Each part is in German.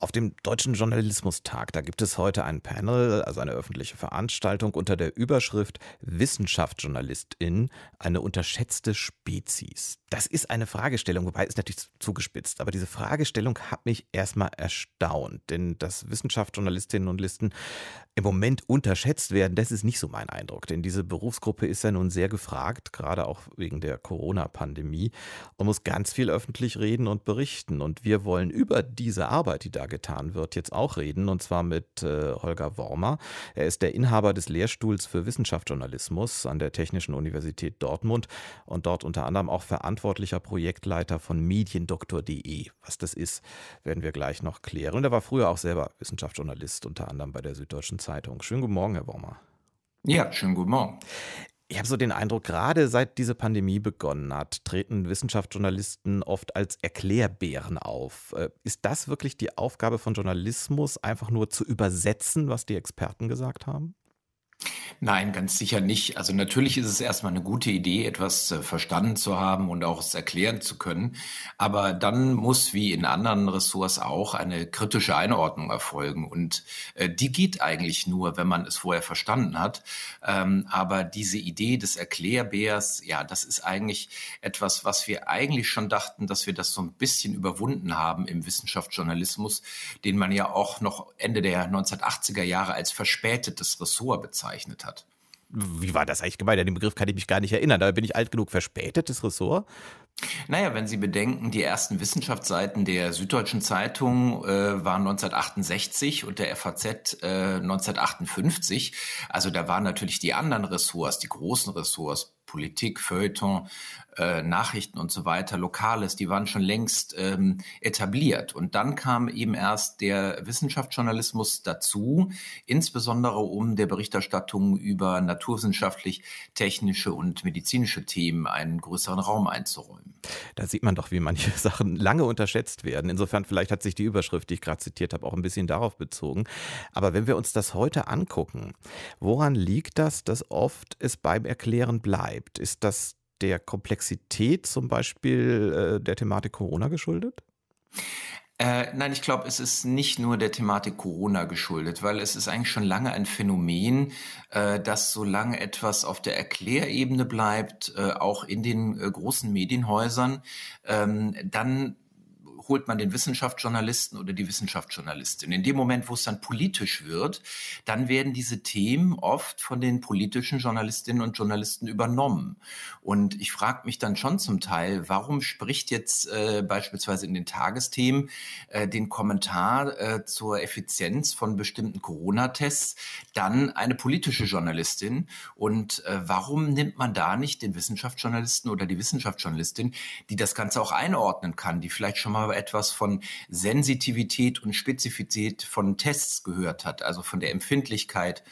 auf dem Deutschen Journalismustag, da gibt es heute ein Panel, also eine öffentliche Veranstaltung unter der Überschrift Wissenschaftsjournalistin, eine unterschätzte Spezies. Das ist eine Fragestellung, wobei ist natürlich zugespitzt, aber diese Fragestellung hat mich erstmal erstaunt, denn dass Wissenschaftsjournalistinnen und Listen im Moment unterschätzt werden, das ist nicht so mein Eindruck, denn diese Berufsgruppe ist ja nun sehr gefragt, gerade auch wegen der Corona-Pandemie und muss ganz viel öffentlich reden und berichten und wir wollen über diese Arbeit, die da getan wird, jetzt auch reden und zwar mit äh, Holger Wormer. Er ist der Inhaber des Lehrstuhls für Wissenschaftsjournalismus an der Technischen Universität Dortmund und dort unter anderem auch verantwortlich verantwortlicher Projektleiter von mediendoktor.de. Was das ist, werden wir gleich noch klären. Und er war früher auch selber Wissenschaftsjournalist, unter anderem bei der Süddeutschen Zeitung. Schönen guten Morgen, Herr Wormer. Ja, schönen guten Morgen. Ich habe so den Eindruck, gerade seit diese Pandemie begonnen hat, treten Wissenschaftsjournalisten oft als Erklärbären auf. Äh, ist das wirklich die Aufgabe von Journalismus, einfach nur zu übersetzen, was die Experten gesagt haben? Nein, ganz sicher nicht. Also natürlich ist es erstmal eine gute Idee, etwas äh, verstanden zu haben und auch es erklären zu können. Aber dann muss, wie in anderen Ressorts auch, eine kritische Einordnung erfolgen. Und äh, die geht eigentlich nur, wenn man es vorher verstanden hat. Ähm, aber diese Idee des Erklärbärs, ja, das ist eigentlich etwas, was wir eigentlich schon dachten, dass wir das so ein bisschen überwunden haben im Wissenschaftsjournalismus, den man ja auch noch Ende der 1980er Jahre als verspätetes Ressort bezeichnet hat wie war das eigentlich gemeint? An den Begriff kann ich mich gar nicht erinnern. Da bin ich alt genug. Verspätetes Ressort? Naja, wenn Sie bedenken, die ersten Wissenschaftsseiten der Süddeutschen Zeitung äh, waren 1968 und der FAZ äh, 1958. Also da waren natürlich die anderen Ressorts, die großen Ressorts, Politik, Feuilleton, äh, Nachrichten und so weiter, Lokales, die waren schon längst ähm, etabliert. Und dann kam eben erst der Wissenschaftsjournalismus dazu, insbesondere um der Berichterstattung über naturwissenschaftlich, technische und medizinische Themen einen größeren Raum einzuräumen. Da sieht man doch, wie manche Sachen lange unterschätzt werden. Insofern vielleicht hat sich die Überschrift, die ich gerade zitiert habe, auch ein bisschen darauf bezogen. Aber wenn wir uns das heute angucken, woran liegt das, dass oft es beim Erklären bleibt? Ist das der Komplexität zum Beispiel äh, der Thematik Corona geschuldet? Äh, nein, ich glaube, es ist nicht nur der Thematik Corona geschuldet, weil es ist eigentlich schon lange ein Phänomen, äh, dass solange etwas auf der Erklärebene bleibt, äh, auch in den äh, großen Medienhäusern, ähm, dann holt man den Wissenschaftsjournalisten oder die Wissenschaftsjournalistin. In dem Moment, wo es dann politisch wird, dann werden diese Themen oft von den politischen Journalistinnen und Journalisten übernommen. Und ich frage mich dann schon zum Teil, warum spricht jetzt äh, beispielsweise in den Tagesthemen äh, den Kommentar äh, zur Effizienz von bestimmten Corona-Tests dann eine politische Journalistin? Und äh, warum nimmt man da nicht den Wissenschaftsjournalisten oder die Wissenschaftsjournalistin, die das Ganze auch einordnen kann, die vielleicht schon mal etwas von Sensitivität und Spezifität von Tests gehört hat, also von der Empfindlichkeit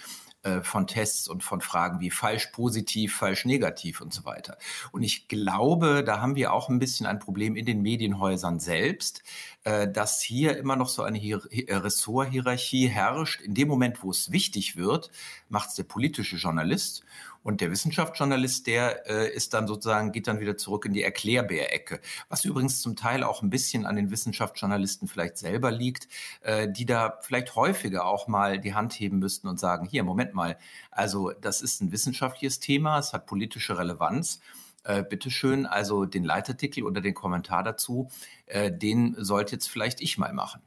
äh, von Tests und von Fragen wie falsch positiv, falsch negativ und so weiter. Und ich glaube, da haben wir auch ein bisschen ein Problem in den Medienhäusern selbst, äh, dass hier immer noch so eine äh, Ressorthierarchie herrscht. In dem Moment, wo es wichtig wird, macht es der politische Journalist und der Wissenschaftsjournalist, der äh, ist dann sozusagen, geht dann wieder zurück in die Erklärbär-Ecke. Was übrigens zum Teil auch ein bisschen an den Wissenschaftsjournalisten vielleicht selber liegt, äh, die da vielleicht häufiger auch mal die Hand heben müssten und sagen, hier, Moment mal, also das ist ein wissenschaftliches Thema, es hat politische Relevanz. Äh, bitteschön, also den Leitartikel oder den Kommentar dazu, äh, den sollte jetzt vielleicht ich mal machen.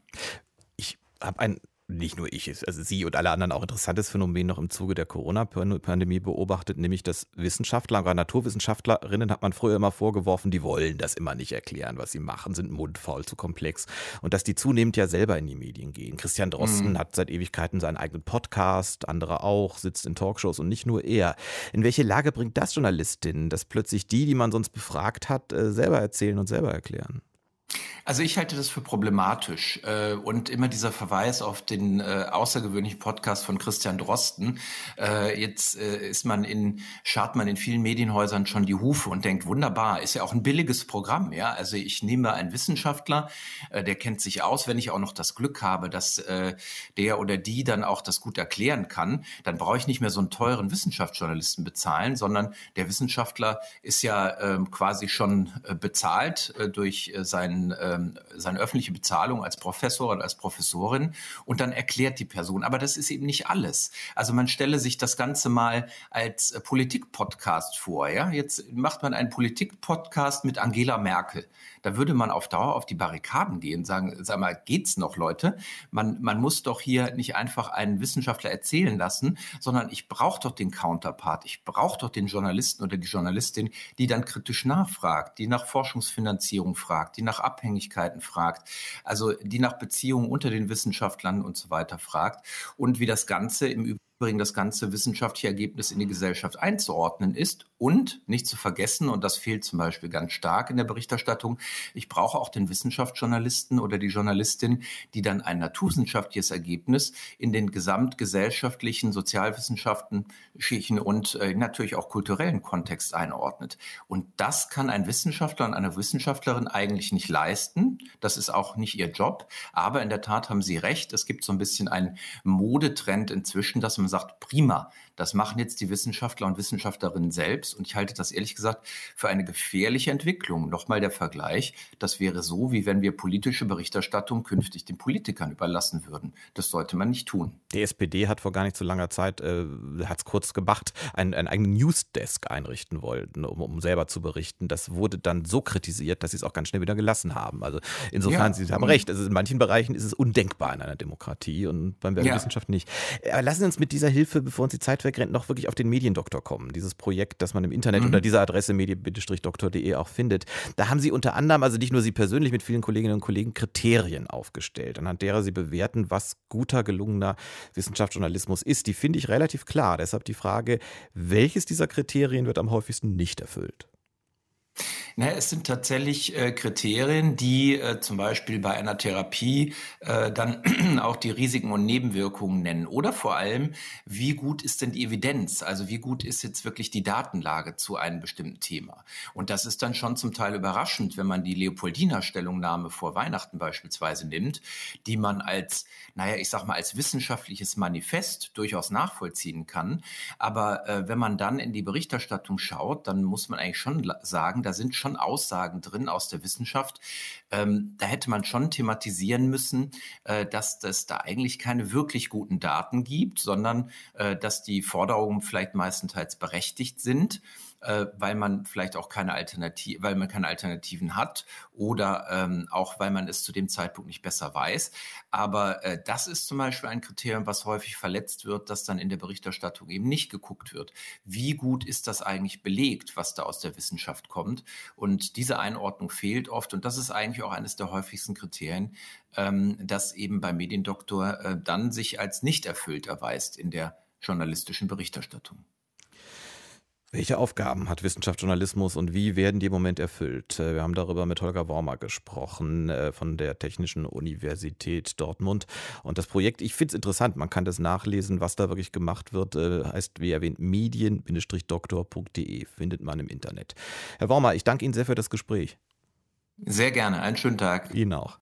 Ich habe ein nicht nur ich, also Sie und alle anderen auch interessantes Phänomen noch im Zuge der Corona-Pandemie beobachtet, nämlich dass Wissenschaftler oder Naturwissenschaftlerinnen hat man früher immer vorgeworfen, die wollen das immer nicht erklären, was sie machen, sind mundfaul, zu komplex und dass die zunehmend ja selber in die Medien gehen. Christian Drosten mhm. hat seit Ewigkeiten seinen eigenen Podcast, andere auch, sitzt in Talkshows und nicht nur er. In welche Lage bringt das Journalistinnen, dass plötzlich die, die man sonst befragt hat, äh, selber erzählen und selber erklären? Also ich halte das für problematisch äh, und immer dieser Verweis auf den äh, außergewöhnlichen Podcast von Christian Drosten. Äh, jetzt ist man in schart man in vielen Medienhäusern schon die Hufe und denkt wunderbar, ist ja auch ein billiges Programm, ja. Also ich nehme einen Wissenschaftler, der kennt sich aus, wenn ich auch noch das Glück habe, dass der oder die dann auch das gut erklären kann, dann brauche ich nicht mehr so einen teuren Wissenschaftsjournalisten bezahlen, sondern der Wissenschaftler ist ja ähm, quasi schon bezahlt durch seinen ähm, seine öffentliche Bezahlung als Professor oder als Professorin und dann erklärt die Person. Aber das ist eben nicht alles. Also man stelle sich das Ganze mal als äh, Politik-Podcast vor. Ja? Jetzt macht man einen Politik-Podcast mit Angela Merkel. Da würde man auf Dauer auf die Barrikaden gehen, sagen, sag mal, geht's noch, Leute? Man, man muss doch hier nicht einfach einen Wissenschaftler erzählen lassen, sondern ich brauche doch den Counterpart. Ich brauche doch den Journalisten oder die Journalistin, die dann kritisch nachfragt, die nach Forschungsfinanzierung fragt, die nach Abhängigkeiten fragt, also die nach Beziehungen unter den Wissenschaftlern und so weiter fragt und wie das Ganze im Übrigen bringen, das ganze wissenschaftliche Ergebnis in die Gesellschaft einzuordnen ist. Und nicht zu vergessen, und das fehlt zum Beispiel ganz stark in der Berichterstattung, ich brauche auch den Wissenschaftsjournalisten oder die Journalistin, die dann ein naturwissenschaftliches Ergebnis in den gesamtgesellschaftlichen Sozialwissenschaften, Schichten und äh, natürlich auch kulturellen Kontext einordnet. Und das kann ein Wissenschaftler und eine Wissenschaftlerin eigentlich nicht leisten. Das ist auch nicht ihr Job. Aber in der Tat haben Sie recht. Es gibt so ein bisschen einen Modetrend inzwischen, dass man sagt, prima, das machen jetzt die Wissenschaftler und Wissenschaftlerinnen selbst. Und ich halte das ehrlich gesagt für eine gefährliche Entwicklung. Nochmal der Vergleich, das wäre so, wie wenn wir politische Berichterstattung künftig den Politikern überlassen würden. Das sollte man nicht tun. Die SPD hat vor gar nicht so langer Zeit, äh, hat es kurz gemacht, einen, einen eigenen Newsdesk einrichten wollten, um, um selber zu berichten. Das wurde dann so kritisiert, dass sie es auch ganz schnell wieder gelassen haben. Also insofern, ja. Sie haben recht, also in manchen Bereichen ist es undenkbar in einer Demokratie und beim ja. Wissenschaft nicht. Aber lassen Sie uns mit dieser Hilfe, bevor uns die Zeit wegrennt, noch wirklich auf den Mediendoktor kommen. Dieses Projekt, das man im Internet mhm. unter dieser Adresse medien-doktor.de auch findet. Da haben Sie unter anderem, also nicht nur Sie persönlich mit vielen Kolleginnen und Kollegen, Kriterien aufgestellt, anhand derer Sie bewerten, was guter, gelungener Wissenschaftsjournalismus ist. Die finde ich relativ klar. Deshalb die Frage, welches dieser Kriterien wird am häufigsten nicht erfüllt? Na, es sind tatsächlich äh, Kriterien, die äh, zum Beispiel bei einer Therapie äh, dann auch die Risiken und Nebenwirkungen nennen. Oder vor allem, wie gut ist denn die Evidenz? Also wie gut ist jetzt wirklich die Datenlage zu einem bestimmten Thema? Und das ist dann schon zum Teil überraschend, wenn man die Leopoldiner Stellungnahme vor Weihnachten beispielsweise nimmt, die man als, naja, ich sag mal, als wissenschaftliches Manifest durchaus nachvollziehen kann. Aber äh, wenn man dann in die Berichterstattung schaut, dann muss man eigentlich schon sagen, da sind schon Aussagen drin aus der Wissenschaft. Ähm, da hätte man schon thematisieren müssen, äh, dass es da eigentlich keine wirklich guten Daten gibt, sondern äh, dass die Forderungen vielleicht meistenteils berechtigt sind äh, weil man vielleicht auch keine Alternative, weil man keine Alternativen hat oder ähm, auch weil man es zu dem Zeitpunkt nicht besser weiß. Aber äh, das ist zum Beispiel ein Kriterium, was häufig verletzt wird, dass dann in der Berichterstattung eben nicht geguckt wird. Wie gut ist das eigentlich belegt, was da aus der Wissenschaft kommt? Und diese Einordnung fehlt oft. Und das ist eigentlich auch eines der häufigsten Kriterien, ähm, das eben beim Mediendoktor äh, dann sich als nicht erfüllt erweist in der journalistischen Berichterstattung. Welche Aufgaben hat Wissenschaftsjournalismus und wie werden die im Moment erfüllt? Äh, wir haben darüber mit Holger Wormer gesprochen äh, von der Technischen Universität Dortmund. Und das Projekt, ich finde es interessant, man kann das nachlesen, was da wirklich gemacht wird, äh, heißt wie erwähnt medien-doktor.de, findet man im Internet. Herr Wormer, ich danke Ihnen sehr für das Gespräch. Sehr gerne, einen schönen Tag. Ihnen auch.